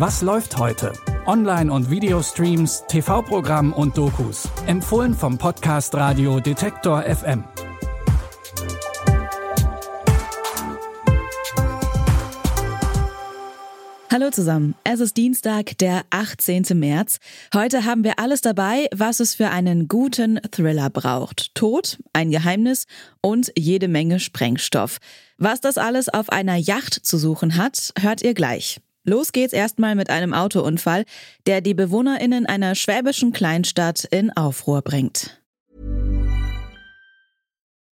Was läuft heute? Online- und Videostreams, TV-Programm und Dokus. Empfohlen vom Podcast Radio Detektor FM. Hallo zusammen, es ist Dienstag, der 18. März. Heute haben wir alles dabei, was es für einen guten Thriller braucht. Tod, ein Geheimnis und jede Menge Sprengstoff. Was das alles auf einer Yacht zu suchen hat, hört ihr gleich. Los geht's erstmal mit einem Autounfall, der die BewohnerInnen einer schwäbischen Kleinstadt in Aufruhr bringt.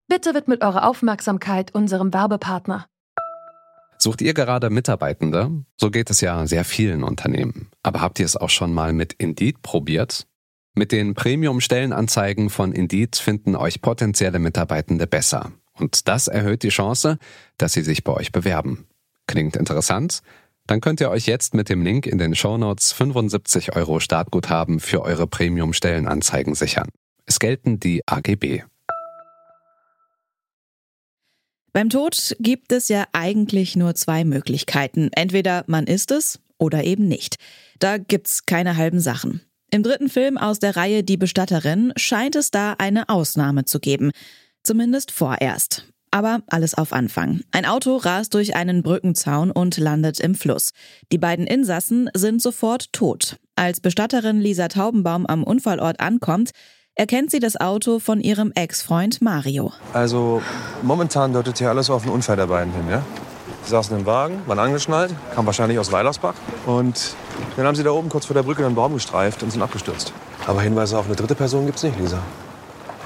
Bitte widmet eure Aufmerksamkeit unserem Werbepartner. Sucht ihr gerade Mitarbeitende? So geht es ja sehr vielen Unternehmen. Aber habt ihr es auch schon mal mit Indeed probiert? Mit den Premium-Stellenanzeigen von Indeed finden euch potenzielle Mitarbeitende besser. Und das erhöht die Chance, dass sie sich bei euch bewerben. Klingt interessant? Dann könnt ihr euch jetzt mit dem Link in den Shownotes 75 Euro Startguthaben für eure Premium-Stellenanzeigen sichern. Es gelten die AGB. Beim Tod gibt es ja eigentlich nur zwei Möglichkeiten. Entweder man ist es oder eben nicht. Da gibt's keine halben Sachen. Im dritten Film aus der Reihe Die Bestatterin scheint es da eine Ausnahme zu geben. Zumindest vorerst. Aber alles auf Anfang. Ein Auto rast durch einen Brückenzaun und landet im Fluss. Die beiden Insassen sind sofort tot. Als Bestatterin Lisa Taubenbaum am Unfallort ankommt, erkennt sie das Auto von ihrem Ex-Freund Mario. Also momentan deutet hier alles auf einen Unfall der beiden hin, ja? Sie saßen im Wagen, waren angeschnallt, kamen wahrscheinlich aus Weilersbach. Und dann haben sie da oben kurz vor der Brücke einen Baum gestreift und sind abgestürzt. Aber Hinweise auf eine dritte Person gibt's nicht, Lisa.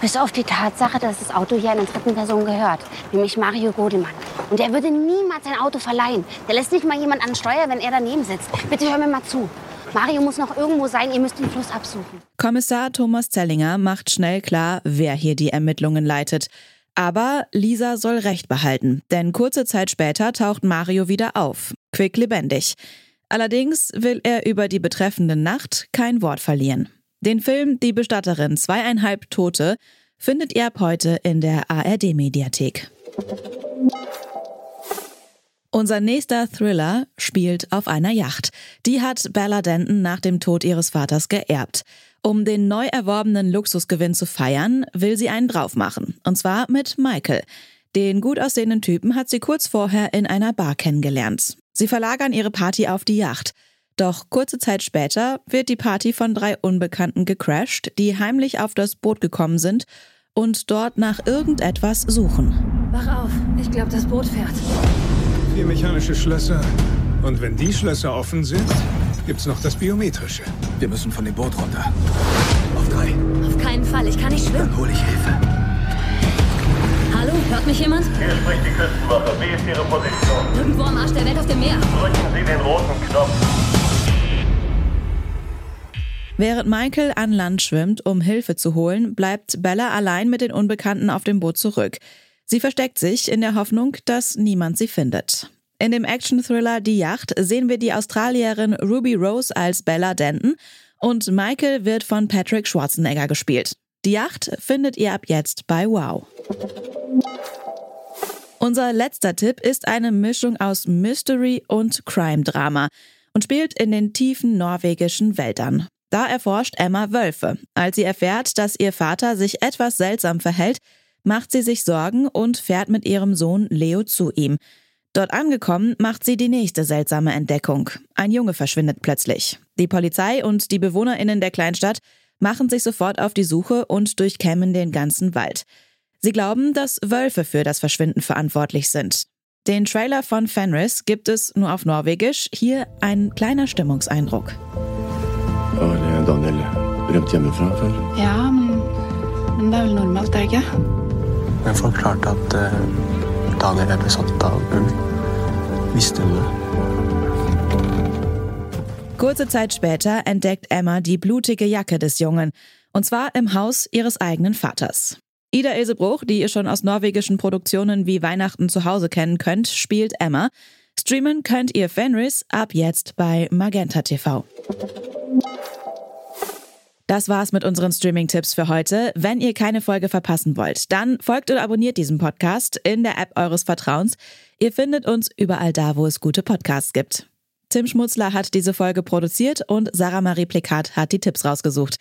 Bis auf die Tatsache, dass das Auto hier einer dritten Person gehört, nämlich Mario Godemann. Und er würde niemals sein Auto verleihen. Der lässt nicht mal jemand an Steuer, wenn er daneben sitzt. Bitte hör mir mal zu. Mario muss noch irgendwo sein, ihr müsst den Fluss absuchen. Kommissar Thomas Zellinger macht schnell klar, wer hier die Ermittlungen leitet. Aber Lisa soll Recht behalten, denn kurze Zeit später taucht Mario wieder auf, quicklebendig. Allerdings will er über die betreffende Nacht kein Wort verlieren. Den Film Die Bestatterin zweieinhalb Tote findet ihr ab heute in der ARD-Mediathek. Unser nächster Thriller spielt auf einer Yacht. Die hat Bella Denton nach dem Tod ihres Vaters geerbt. Um den neu erworbenen Luxusgewinn zu feiern, will sie einen drauf machen. Und zwar mit Michael. Den gut aussehenden Typen hat sie kurz vorher in einer Bar kennengelernt. Sie verlagern ihre Party auf die Yacht. Doch kurze Zeit später wird die Party von drei Unbekannten gecrashed, die heimlich auf das Boot gekommen sind und dort nach irgendetwas suchen. Wach auf, ich glaube, das Boot fährt. Vier mechanische Schlösser. Und wenn die Schlösser offen sind, gibt's noch das biometrische. Wir müssen von dem Boot runter. Auf drei. Auf keinen Fall, ich kann nicht schwimmen. Dann hole ich Hilfe. Hallo, hört mich jemand? Hier spricht die Küstenwache. Wie ist Ihre Position? Irgendwo am Arsch der Welt auf dem Meer. Drücken Sie den roten Knopf. Während Michael an Land schwimmt, um Hilfe zu holen, bleibt Bella allein mit den Unbekannten auf dem Boot zurück. Sie versteckt sich in der Hoffnung, dass niemand sie findet. In dem Action-Thriller Die Yacht sehen wir die Australierin Ruby Rose als Bella Denton und Michael wird von Patrick Schwarzenegger gespielt. Die Yacht findet ihr ab jetzt bei Wow. Unser letzter Tipp ist eine Mischung aus Mystery und Crime-Drama und spielt in den tiefen norwegischen Wäldern. Da erforscht Emma Wölfe. Als sie erfährt, dass ihr Vater sich etwas seltsam verhält, macht sie sich Sorgen und fährt mit ihrem Sohn Leo zu ihm. Dort angekommen, macht sie die nächste seltsame Entdeckung. Ein Junge verschwindet plötzlich. Die Polizei und die BewohnerInnen der Kleinstadt machen sich sofort auf die Suche und durchkämmen den ganzen Wald. Sie glauben, dass Wölfe für das Verschwinden verantwortlich sind. Den Trailer von Fenris gibt es nur auf Norwegisch. Hier ein kleiner Stimmungseindruck. Har Daniel rømt hjemmefra før? Ja, men, men det er vel normalt, er det ikke? Jeg forklarte at eh, Daniel er besatt av ulv. Visste du det? Kurze Zeit später entdeckt Emma die blutige Jacke des Jungen. Und zwar im Haus ihres eigenen Vaters. Ida Ilsebruch, die ihr schon aus norwegischen Produktionen wie Weihnachten zu Hause kennen könnt, spielt Emma. Streamen könnt ihr Fenris ab jetzt bei Magenta TV. Das war's mit unseren Streaming-Tipps für heute. Wenn ihr keine Folge verpassen wollt, dann folgt oder abonniert diesen Podcast in der App eures Vertrauens. Ihr findet uns überall da, wo es gute Podcasts gibt. Tim Schmutzler hat diese Folge produziert und Sarah Marie Plikat hat die Tipps rausgesucht.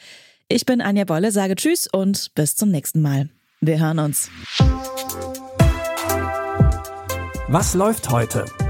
Ich bin Anja Bolle, sage Tschüss und bis zum nächsten Mal. Wir hören uns. Was läuft heute?